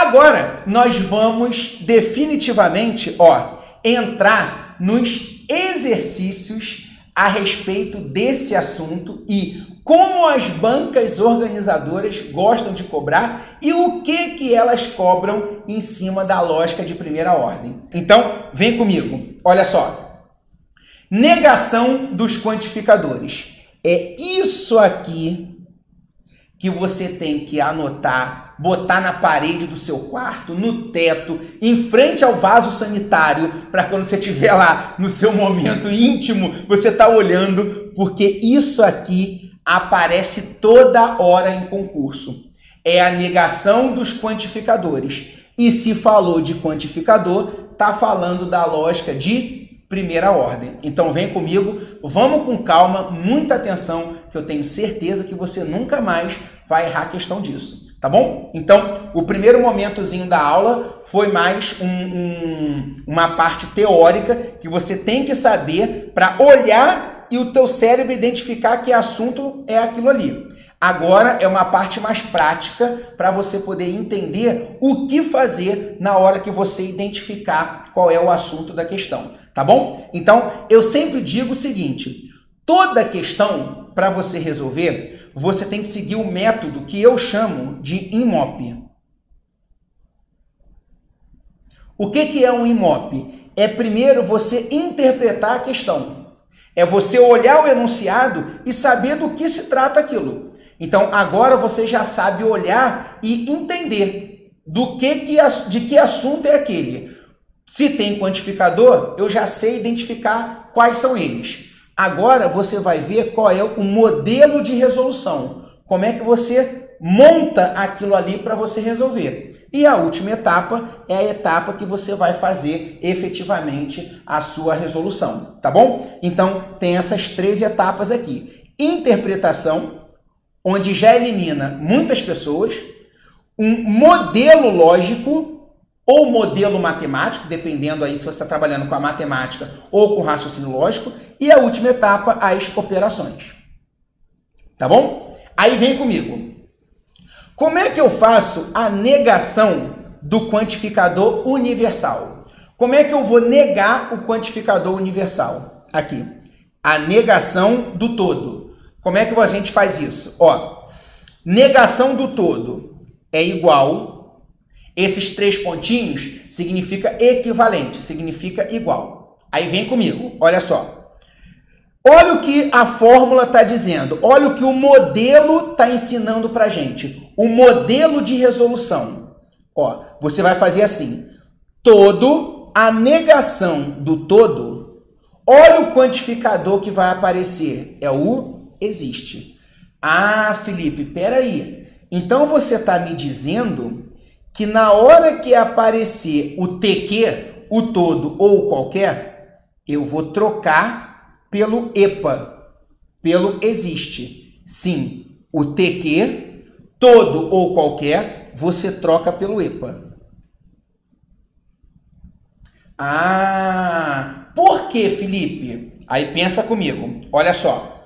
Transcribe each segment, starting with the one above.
Agora nós vamos definitivamente, ó, entrar nos exercícios a respeito desse assunto e como as bancas organizadoras gostam de cobrar e o que que elas cobram em cima da lógica de primeira ordem. Então, vem comigo. Olha só. Negação dos quantificadores. É isso aqui que você tem que anotar, botar na parede do seu quarto, no teto, em frente ao vaso sanitário, para quando você estiver lá no seu momento íntimo, você está olhando, porque isso aqui aparece toda hora em concurso. É a negação dos quantificadores. E se falou de quantificador, está falando da lógica de primeira ordem. Então vem comigo, vamos com calma, muita atenção, que eu tenho certeza que você nunca mais vai errar a questão disso. Tá bom? Então, o primeiro momentozinho da aula foi mais um, um, uma parte teórica que você tem que saber para olhar e o teu cérebro identificar que assunto é aquilo ali. Agora é uma parte mais prática para você poder entender o que fazer na hora que você identificar qual é o assunto da questão, tá bom? Então, eu sempre digo o seguinte: toda questão para você resolver, você tem que seguir o método que eu chamo de IMOP. O que, que é um IMOP? É primeiro você interpretar a questão. É você olhar o enunciado e saber do que se trata aquilo. Então agora você já sabe olhar e entender do que, que de que assunto é aquele. Se tem quantificador, eu já sei identificar quais são eles. Agora você vai ver qual é o modelo de resolução. Como é que você monta aquilo ali para você resolver. E a última etapa é a etapa que você vai fazer efetivamente a sua resolução, tá bom? Então, tem essas três etapas aqui: interpretação, onde já elimina muitas pessoas, um modelo lógico ou modelo matemático, dependendo aí se você está trabalhando com a matemática ou com raciocínio lógico, e a última etapa, as operações. Tá bom? Aí vem comigo. Como é que eu faço a negação do quantificador universal? Como é que eu vou negar o quantificador universal? Aqui. A negação do todo. Como é que a gente faz isso? Ó, negação do todo é igual. Esses três pontinhos significa equivalente, significa igual. Aí vem comigo, olha só. Olha o que a fórmula está dizendo. Olha o que o modelo está ensinando para gente. O modelo de resolução. Ó, você vai fazer assim: todo a negação do todo. Olha o quantificador que vai aparecer. É o existe. Ah, Felipe, peraí. Então você está me dizendo que na hora que aparecer o TQ, o todo ou qualquer, eu vou trocar pelo EPA, pelo existe. Sim, o TQ, todo ou qualquer, você troca pelo EPA. Ah, por que, Felipe? Aí pensa comigo. Olha só.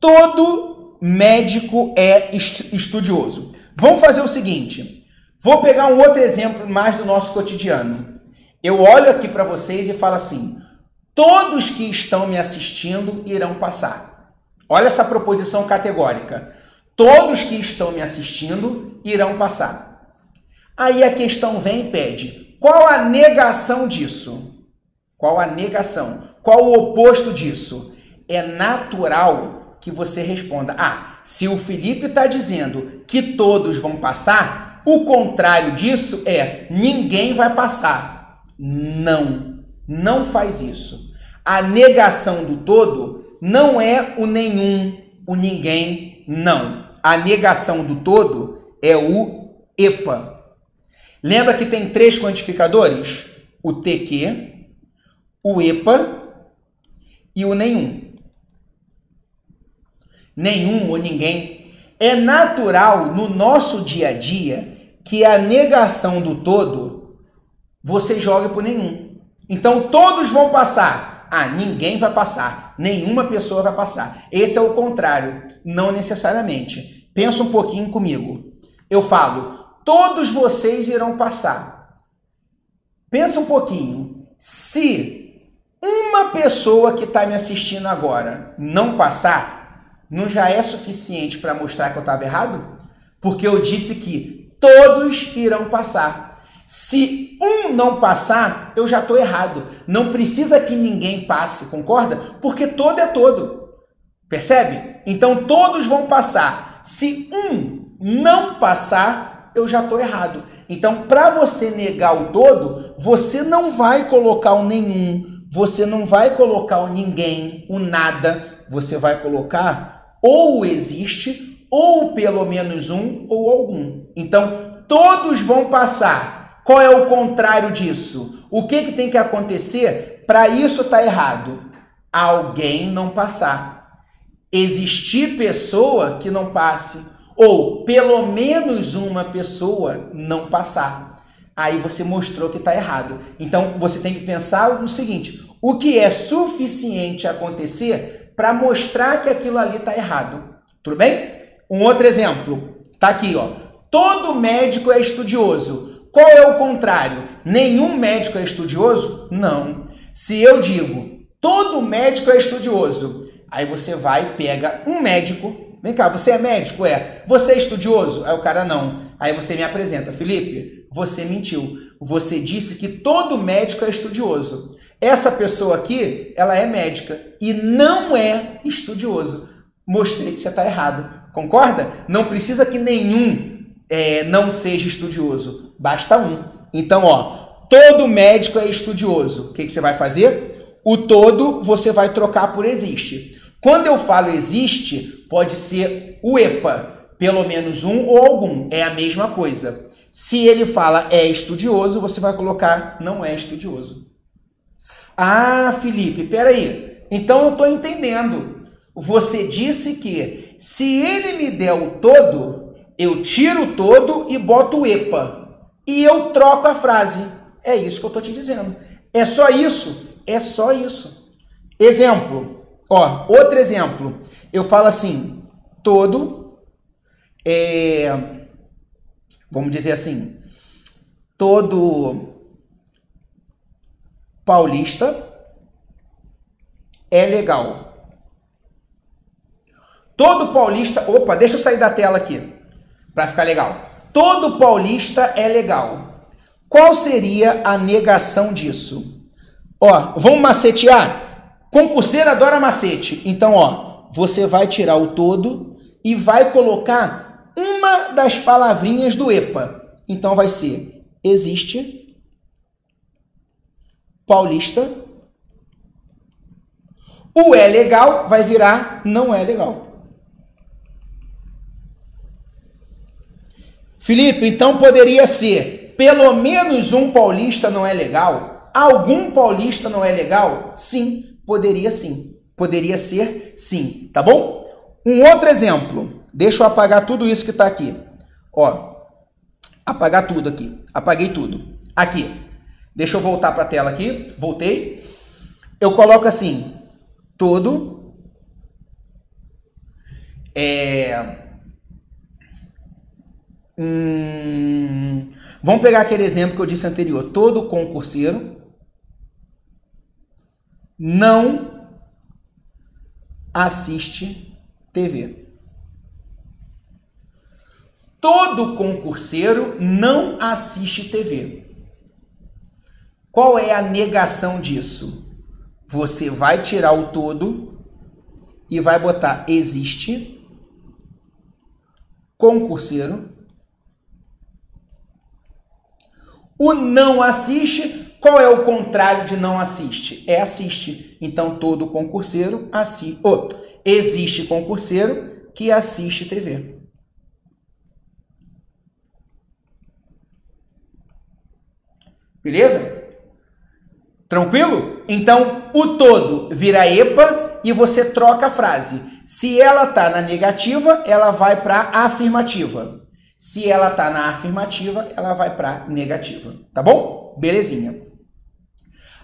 Todo médico é estudioso. Vamos fazer o seguinte: vou pegar um outro exemplo mais do nosso cotidiano. Eu olho aqui para vocês e falo assim: todos que estão me assistindo irão passar. Olha essa proposição categórica. Todos que estão me assistindo irão passar. Aí a questão vem e pede: qual a negação disso? Qual a negação? Qual o oposto disso? É natural que você responda: Ah, se o Felipe está dizendo que todos vão passar, o contrário disso é ninguém vai passar. Não, não faz isso. A negação do todo não é o nenhum, o ninguém, não. A negação do todo é o EPA. Lembra que tem três quantificadores? O TQ, o EPA e o nenhum nenhum ou ninguém, é natural no nosso dia a dia que a negação do todo você joga por nenhum. Então todos vão passar. Ah, ninguém vai passar, nenhuma pessoa vai passar. Esse é o contrário, não necessariamente. Pensa um pouquinho comigo. Eu falo, todos vocês irão passar. Pensa um pouquinho. Se uma pessoa que está me assistindo agora não passar, não já é suficiente para mostrar que eu estava errado? Porque eu disse que todos irão passar. Se um não passar, eu já estou errado. Não precisa que ninguém passe, concorda? Porque todo é todo. Percebe? Então todos vão passar. Se um não passar, eu já estou errado. Então, para você negar o todo, você não vai colocar o nenhum, você não vai colocar o ninguém, o nada, você vai colocar ou existe, ou pelo menos um, ou algum. Então, todos vão passar. Qual é o contrário disso? O que, que tem que acontecer para isso estar tá errado? Alguém não passar existir pessoa que não passe, ou pelo menos uma pessoa não passar. Aí você mostrou que está errado. Então você tem que pensar no seguinte: o que é suficiente acontecer para mostrar que aquilo ali está errado? Tudo bem? Um outro exemplo, tá aqui, ó. Todo médico é estudioso. Qual é o contrário? Nenhum médico é estudioso? Não. Se eu digo todo médico é estudioso, Aí você vai e pega um médico. Vem cá, você é médico? É. Você é estudioso? Aí o cara não. Aí você me apresenta, Felipe, você mentiu. Você disse que todo médico é estudioso. Essa pessoa aqui, ela é médica e não é estudioso. Mostrei que você está errado. Concorda? Não precisa que nenhum é, não seja estudioso. Basta um. Então, ó, todo médico é estudioso. O que, que você vai fazer? O todo você vai trocar por existe. Quando eu falo existe, pode ser o EPA, pelo menos um ou algum, é a mesma coisa. Se ele fala é estudioso, você vai colocar não é estudioso. Ah, Felipe, peraí. Então eu estou entendendo. Você disse que se ele me der o todo, eu tiro todo e boto o EPA. E eu troco a frase. É isso que eu estou te dizendo. É só isso. É só isso. Exemplo. Ó, outro exemplo. Eu falo assim, todo, é, vamos dizer assim, todo paulista é legal. Todo paulista, opa, deixa eu sair da tela aqui para ficar legal. Todo paulista é legal. Qual seria a negação disso? Ó, vamos macetear? Concurseiro adora macete. Então, ó, você vai tirar o todo e vai colocar uma das palavrinhas do EPA. Então vai ser existe paulista. O é legal vai virar não é legal. Felipe, então poderia ser pelo menos um paulista não é legal? Algum paulista não é legal? Sim. Poderia sim. Poderia ser sim, tá bom? Um outro exemplo. Deixa eu apagar tudo isso que está aqui. Ó, apagar tudo aqui. Apaguei tudo. Aqui. Deixa eu voltar para a tela aqui. Voltei. Eu coloco assim, todo é hum, vamos pegar aquele exemplo que eu disse anterior. Todo concurseiro não assiste TV. Todo concurseiro não assiste TV. Qual é a negação disso? Você vai tirar o todo e vai botar existe concurseiro. O não assiste qual é o contrário de não assiste? É assiste. Então todo concurseiro assiste. Oh, existe concurseiro que assiste TV. Beleza? Tranquilo? Então o todo vira EPA e você troca a frase. Se ela está na negativa, ela vai para afirmativa. Se ela está na afirmativa, ela vai para negativa. Tá bom? Belezinha.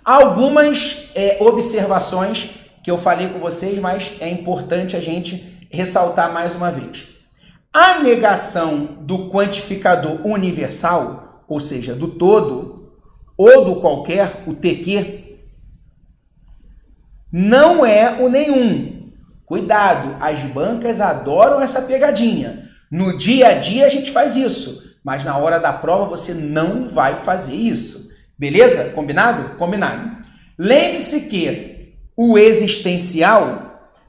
Algumas é, observações que eu falei com vocês, mas é importante a gente ressaltar mais uma vez. A negação do quantificador universal, ou seja, do todo, ou do qualquer, o TQ, não é o nenhum. Cuidado, as bancas adoram essa pegadinha. No dia a dia a gente faz isso, mas na hora da prova você não vai fazer isso. Beleza? Combinado? Combinado. Lembre-se que o existencial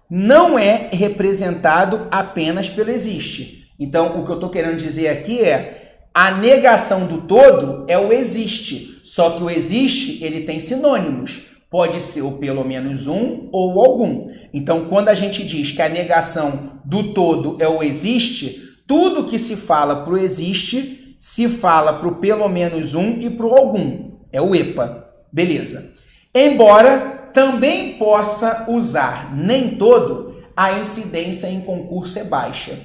não é representado apenas pelo existe. Então, o que eu estou querendo dizer aqui é a negação do todo é o existe. Só que o existe ele tem sinônimos. Pode ser o pelo menos um ou algum. Então, quando a gente diz que a negação do todo é o existe, tudo que se fala para o existe se fala para o pelo menos um e para o algum. É o EPA. Beleza. Embora também possa usar nem todo, a incidência em concurso é baixa.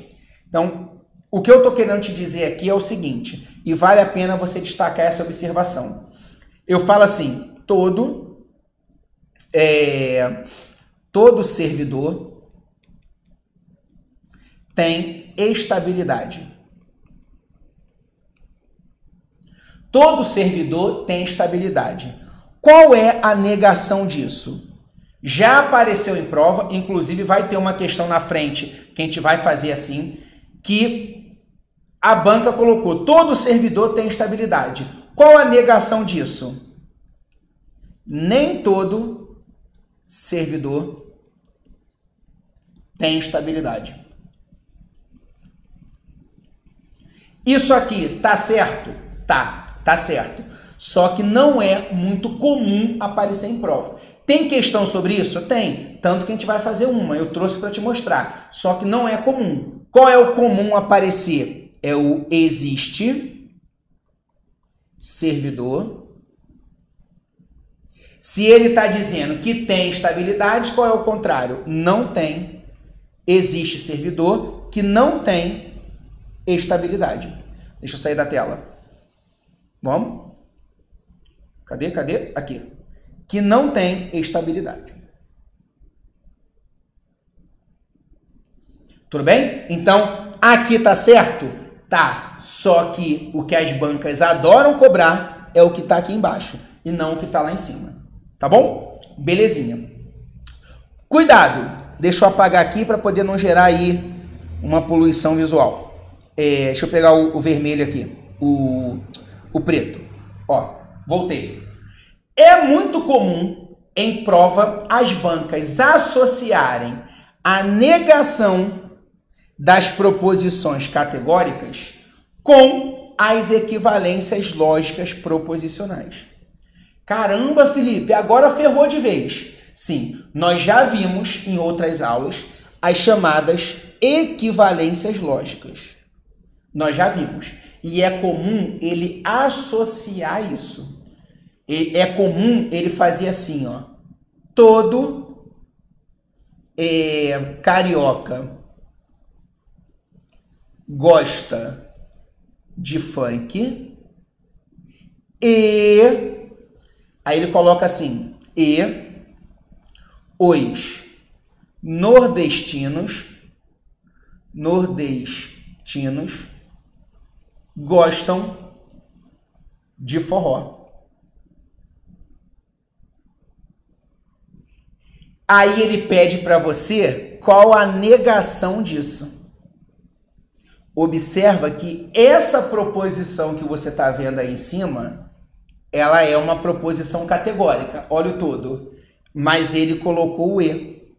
Então, o que eu estou querendo te dizer aqui é o seguinte, e vale a pena você destacar essa observação. Eu falo assim, todo, é, todo servidor tem estabilidade. Todo servidor tem estabilidade. Qual é a negação disso? Já apareceu em prova, inclusive vai ter uma questão na frente que a gente vai fazer assim, que a banca colocou: todo servidor tem estabilidade. Qual a negação disso? Nem todo servidor tem estabilidade. Isso aqui tá certo? Tá. Tá certo. Só que não é muito comum aparecer em prova. Tem questão sobre isso? Tem. Tanto que a gente vai fazer uma. Eu trouxe para te mostrar. Só que não é comum. Qual é o comum aparecer? É o existe servidor. Se ele está dizendo que tem estabilidade, qual é o contrário? Não tem. Existe servidor que não tem estabilidade. Deixa eu sair da tela. Vamos? Cadê? Cadê? Aqui. Que não tem estabilidade. Tudo bem? Então, aqui tá certo? Tá. Só que o que as bancas adoram cobrar é o que tá aqui embaixo e não o que tá lá em cima. Tá bom? Belezinha. Cuidado. Deixa eu apagar aqui para poder não gerar aí uma poluição visual. É, deixa eu pegar o, o vermelho aqui. O o preto. Ó, voltei. É muito comum em prova as bancas associarem a negação das proposições categóricas com as equivalências lógicas proposicionais. Caramba, Felipe, agora ferrou de vez. Sim, nós já vimos em outras aulas as chamadas equivalências lógicas. Nós já vimos. E é comum ele associar isso. É comum ele fazer assim, ó. Todo é, carioca gosta de funk e aí ele coloca assim e os nordestinos nordestinos gostam de forró. Aí ele pede para você qual a negação disso. Observa que essa proposição que você está vendo aí em cima, ela é uma proposição categórica. Olha o todo. Mas ele colocou o e.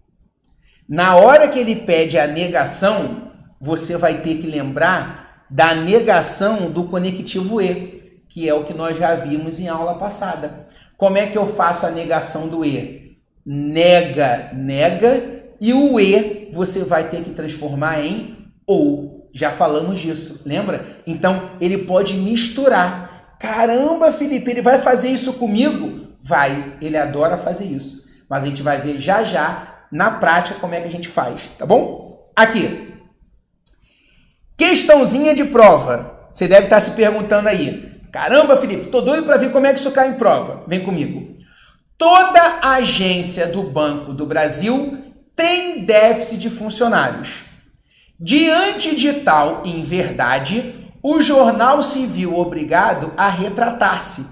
Na hora que ele pede a negação, você vai ter que lembrar da negação do conectivo e, que é o que nós já vimos em aula passada. Como é que eu faço a negação do e? Nega, nega, e o e você vai ter que transformar em ou. Já falamos disso, lembra? Então ele pode misturar. Caramba, Felipe, ele vai fazer isso comigo? Vai, ele adora fazer isso. Mas a gente vai ver já já na prática como é que a gente faz, tá bom? Aqui, Questãozinha de prova. Você deve estar se perguntando aí. Caramba, Felipe, tô doido para ver como é que isso cai em prova. Vem comigo. Toda agência do Banco do Brasil tem déficit de funcionários. Diante de tal inverdade, o jornal se viu obrigado a retratar-se,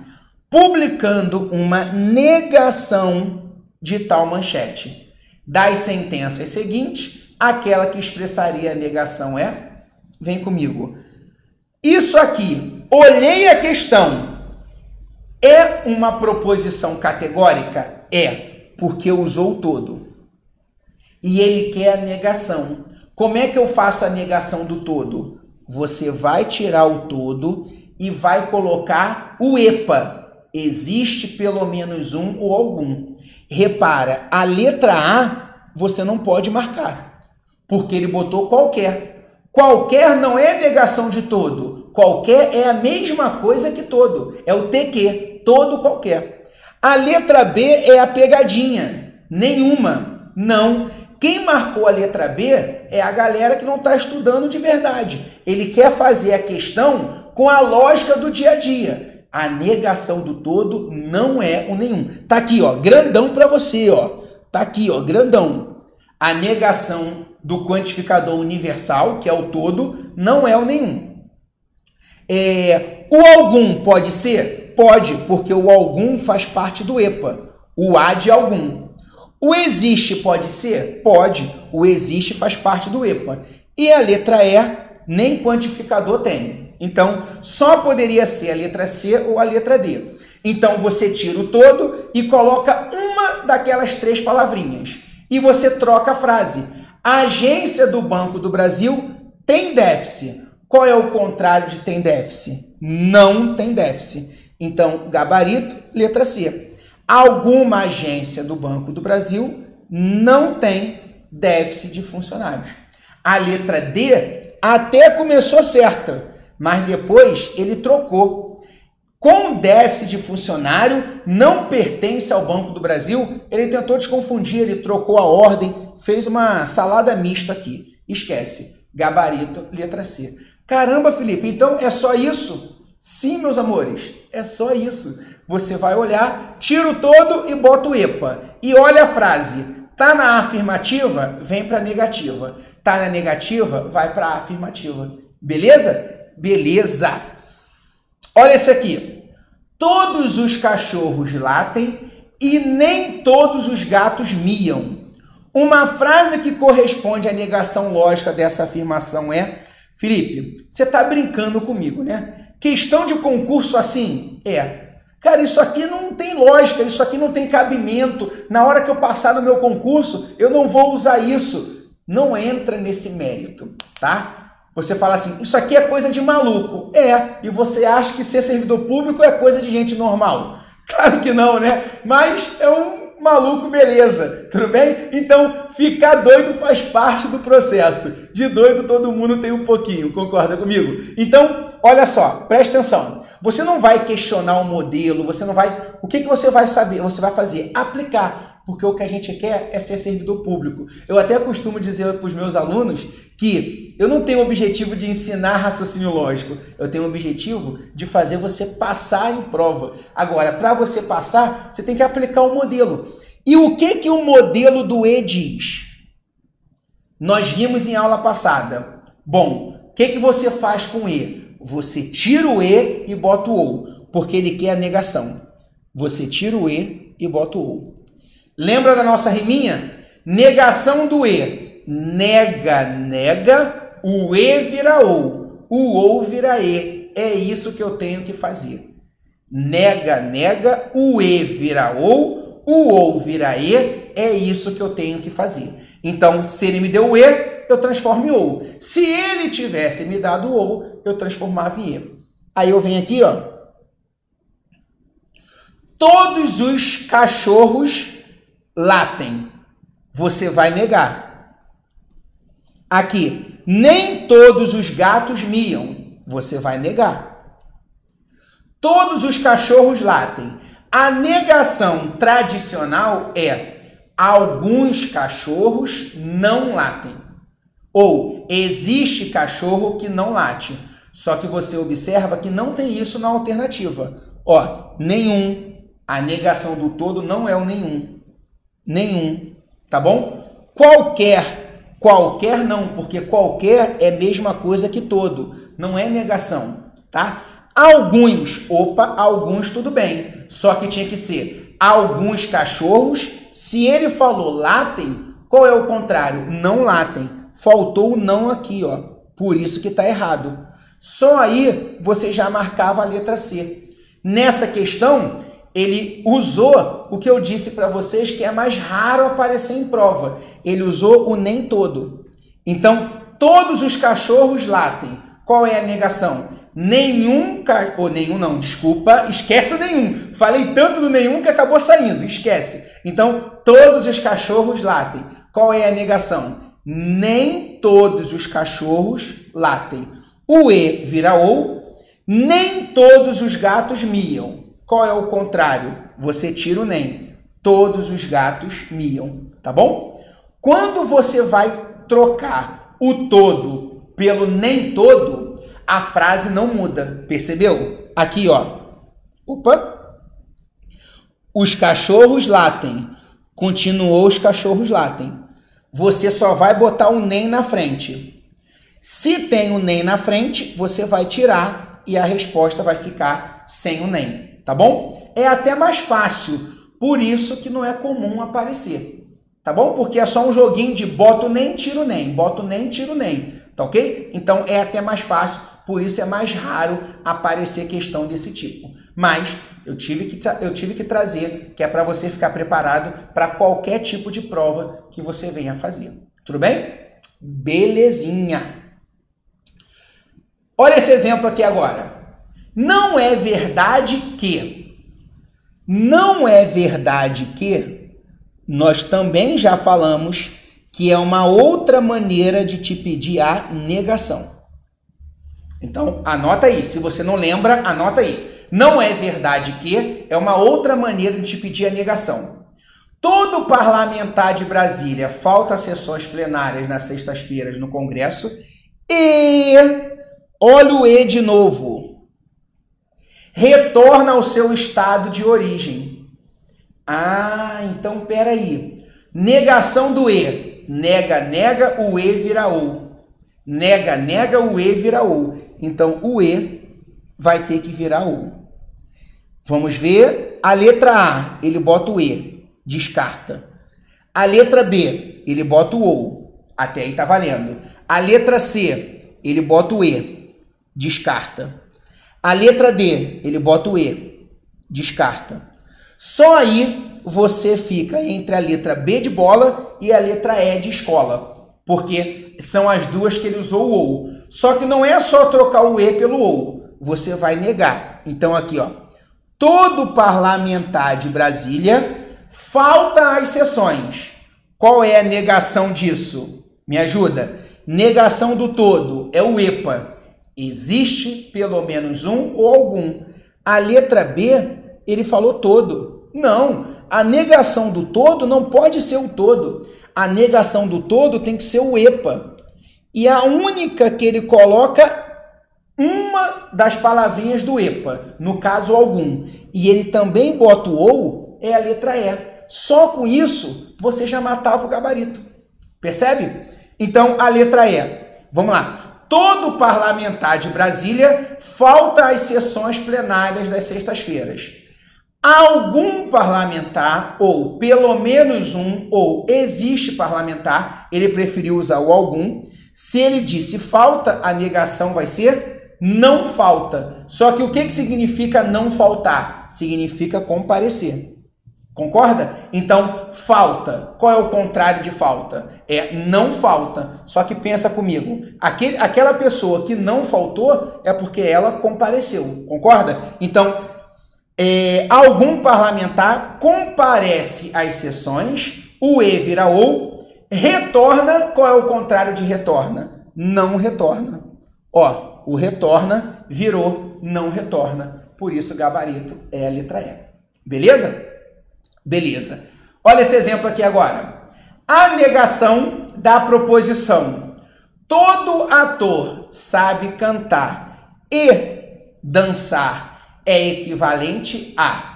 publicando uma negação de tal manchete. Das sentenças seguintes, aquela que expressaria a negação é: vem comigo. Isso aqui, olhei a questão, é uma proposição categórica? É, porque usou todo. E ele quer a negação. Como é que eu faço a negação do todo? Você vai tirar o todo e vai colocar o EPA. Existe pelo menos um ou algum. Repara, a letra A você não pode marcar, porque ele botou qualquer. Qualquer não é negação de todo. Qualquer é a mesma coisa que todo. É o TQ, todo qualquer. A letra B é a pegadinha. Nenhuma. Não. Quem marcou a letra B é a galera que não está estudando de verdade. Ele quer fazer a questão com a lógica do dia a dia. A negação do todo não é o nenhum. Tá aqui, ó, grandão para você, ó. Tá aqui, ó, grandão. A negação do quantificador universal, que é o todo, não é o nenhum. É, o algum pode ser? Pode, porque o algum faz parte do EPA. O A de algum. O existe pode ser? Pode. O existe faz parte do EPA. E a letra E nem quantificador tem. Então, só poderia ser a letra C ou a letra D. Então, você tira o todo e coloca uma daquelas três palavrinhas. E você troca a frase. A agência do Banco do Brasil tem déficit. Qual é o contrário de tem déficit? Não tem déficit. Então, gabarito, letra C alguma agência do Banco do Brasil não tem déficit de funcionários. A letra D até começou certa, mas depois ele trocou. Com déficit de funcionário não pertence ao Banco do Brasil, ele tentou desconfundir, ele trocou a ordem, fez uma salada mista aqui. Esquece. Gabarito, letra C. Caramba, Felipe, então é só isso? Sim, meus amores, é só isso. Você vai olhar, tira o todo e bota o EPA. E olha a frase. Tá na afirmativa? Vem para negativa. Tá na negativa? Vai para afirmativa. Beleza? Beleza. Olha esse aqui. Todos os cachorros latem e nem todos os gatos miam. Uma frase que corresponde à negação lógica dessa afirmação é: Felipe, você está brincando comigo, né? Questão de concurso assim é Cara, isso aqui não tem lógica, isso aqui não tem cabimento. Na hora que eu passar no meu concurso, eu não vou usar isso. Não entra nesse mérito, tá? Você fala assim, isso aqui é coisa de maluco. É, e você acha que ser servidor público é coisa de gente normal. Claro que não, né? Mas é um maluco, beleza, tudo bem? Então, ficar doido faz parte do processo. De doido todo mundo tem um pouquinho, concorda comigo? Então, olha só, presta atenção. Você não vai questionar o modelo, você não vai. O que, que você vai saber? Você vai fazer? Aplicar. Porque o que a gente quer é ser servidor público. Eu até costumo dizer para os meus alunos que eu não tenho o objetivo de ensinar raciocínio lógico. Eu tenho o objetivo de fazer você passar em prova. Agora, para você passar, você tem que aplicar o modelo. E o que, que o modelo do E diz? Nós vimos em aula passada. Bom, o que, que você faz com E? Você tira o E e bota o OU, porque ele quer a negação. Você tira o E e bota o OU. Lembra da nossa riminha? Negação do E. Nega, nega, o E vira OU. O OU vira E. É isso que eu tenho que fazer. Nega, nega, o E vira OU, o OU vira E. É isso que eu tenho que fazer. Então, se ele me deu o E, eu transformo em OU. Se ele tivesse me dado o OU, eu transformava em E. Aí eu venho aqui, ó. Todos os cachorros latem. Você vai negar. Aqui, nem todos os gatos miam. Você vai negar. Todos os cachorros latem. A negação tradicional é alguns cachorros não latem. Ou existe cachorro que não late. Só que você observa que não tem isso na alternativa. Ó, nenhum. A negação do todo não é o nenhum. Nenhum. Tá bom? Qualquer. Qualquer não, porque qualquer é a mesma coisa que todo, não é negação, tá? Alguns, opa, alguns tudo bem, só que tinha que ser alguns cachorros. Se ele falou latem, qual é o contrário? Não latem. Faltou o não aqui, ó. Por isso que está errado. Só aí você já marcava a letra C. Nessa questão, ele usou o que eu disse para vocês que é mais raro aparecer em prova. Ele usou o nem todo. Então, todos os cachorros latem. Qual é a negação? nenhum ou nenhum não, desculpa, esquece o nenhum. Falei tanto do nenhum que acabou saindo, esquece. Então, todos os cachorros latem. Qual é a negação? Nem todos os cachorros latem. O e vira ou. Nem todos os gatos miam. Qual é o contrário? Você tira o nem. Todos os gatos miam, tá bom? Quando você vai trocar o todo pelo nem todo, a frase não muda. Percebeu? Aqui, ó. Opa! Os cachorros latem. Continuou os cachorros latem. Você só vai botar o nem na frente. Se tem o nem na frente, você vai tirar e a resposta vai ficar sem o nem, tá bom? É até mais fácil, por isso que não é comum aparecer, tá bom? Porque é só um joguinho de boto nem, tiro nem, boto nem, tiro nem, tá ok? Então é até mais fácil por isso é mais raro aparecer questão desse tipo. Mas eu tive que, eu tive que trazer, que é para você ficar preparado para qualquer tipo de prova que você venha fazer. Tudo bem? Belezinha. Olha esse exemplo aqui agora. Não é verdade que. Não é verdade que. Nós também já falamos que é uma outra maneira de te pedir a negação. Então, anota aí. Se você não lembra, anota aí. Não é verdade que é uma outra maneira de te pedir a negação. Todo parlamentar de Brasília falta sessões plenárias nas sextas-feiras no Congresso e olha o E de novo. Retorna ao seu estado de origem. Ah, então peraí. Negação do E. Nega, nega, o E vira ou. Nega, nega, o E vira ou. Então, o E vai ter que virar O. Vamos ver a letra A, ele bota o E, descarta. A letra B, ele bota o OU, até aí tá valendo. A letra C, ele bota o E, descarta. A letra D, ele bota o E, descarta. Só aí você fica entre a letra B de bola e a letra E de escola, porque são as duas que ele usou o OU. Só que não é só trocar o E pelo OU, você vai negar. Então aqui, ó, todo parlamentar de Brasília falta as sessões. Qual é a negação disso? Me ajuda. Negação do todo é o EPA. Existe pelo menos um ou algum. A letra B, ele falou todo. Não, a negação do todo não pode ser o todo. A negação do todo tem que ser o EPA. E a única que ele coloca uma das palavrinhas do EPA, no caso algum, e ele também bota o ou, é a letra E. Só com isso você já matava o gabarito. Percebe? Então a letra E. Vamos lá. Todo parlamentar de Brasília falta às sessões plenárias das sextas-feiras. Algum parlamentar, ou pelo menos um, ou existe parlamentar, ele preferiu usar o algum, se ele disse falta, a negação vai ser não falta. Só que o que, que significa não faltar? Significa comparecer. Concorda? Então, falta. Qual é o contrário de falta? É não falta. Só que pensa comigo. Aquele, aquela pessoa que não faltou é porque ela compareceu. Concorda? Então, é, algum parlamentar comparece às sessões, o E vira ou, Retorna, qual é o contrário de retorna? Não retorna. Ó, o retorna virou não retorna. Por isso, gabarito é a letra E. Beleza? Beleza. Olha esse exemplo aqui agora. A negação da proposição. Todo ator sabe cantar e dançar é equivalente a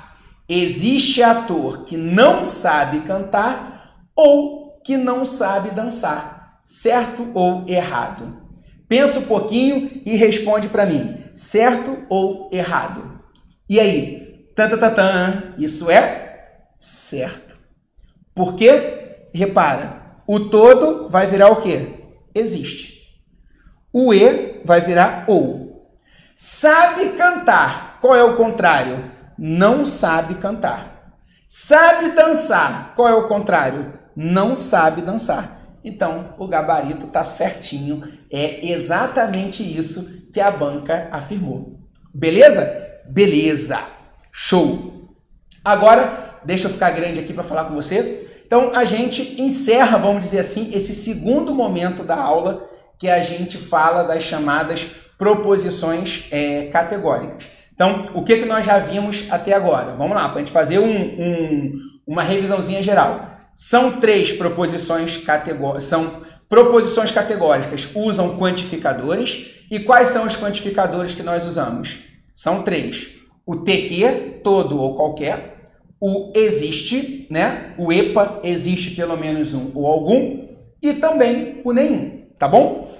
existe ator que não sabe cantar ou que não sabe dançar. certo ou errado? Pensa um pouquinho e responde para mim, certo ou errado? E aí? Tan, tan, tan, tan, isso é certo. Por quê? Repara, o todo vai virar o quê? Existe. O e vai virar ou. Sabe cantar. Qual é o contrário? Não sabe cantar. Sabe dançar. Qual é o contrário? Não sabe dançar. Então, o gabarito está certinho. É exatamente isso que a banca afirmou. Beleza? Beleza. Show. Agora, deixa eu ficar grande aqui para falar com você. Então, a gente encerra, vamos dizer assim, esse segundo momento da aula que a gente fala das chamadas proposições é, categóricas. Então, o que, que nós já vimos até agora? Vamos lá, para a gente fazer um, um, uma revisãozinha geral. São três proposições categóricas, são proposições categóricas, usam quantificadores. E quais são os quantificadores que nós usamos? São três. O TQ, todo ou qualquer, o existe, né? O EPA, existe pelo menos um ou algum, e também o nenhum, tá bom?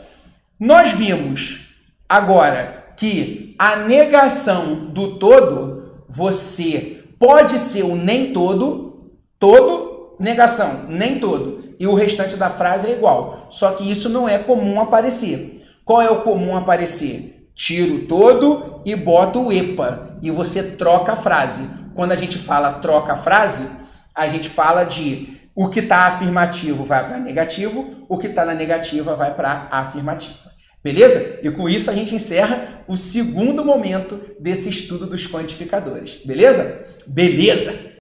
Nós vimos agora que a negação do todo, você pode ser o nem todo, todo, negação, nem todo, e o restante da frase é igual. Só que isso não é comum aparecer. Qual é o comum aparecer? Tiro todo e boto o EPA e você troca a frase. Quando a gente fala troca a frase, a gente fala de o que está afirmativo vai para negativo, o que está na negativa vai para afirmativa. Beleza? E com isso a gente encerra o segundo momento desse estudo dos quantificadores. Beleza? Beleza!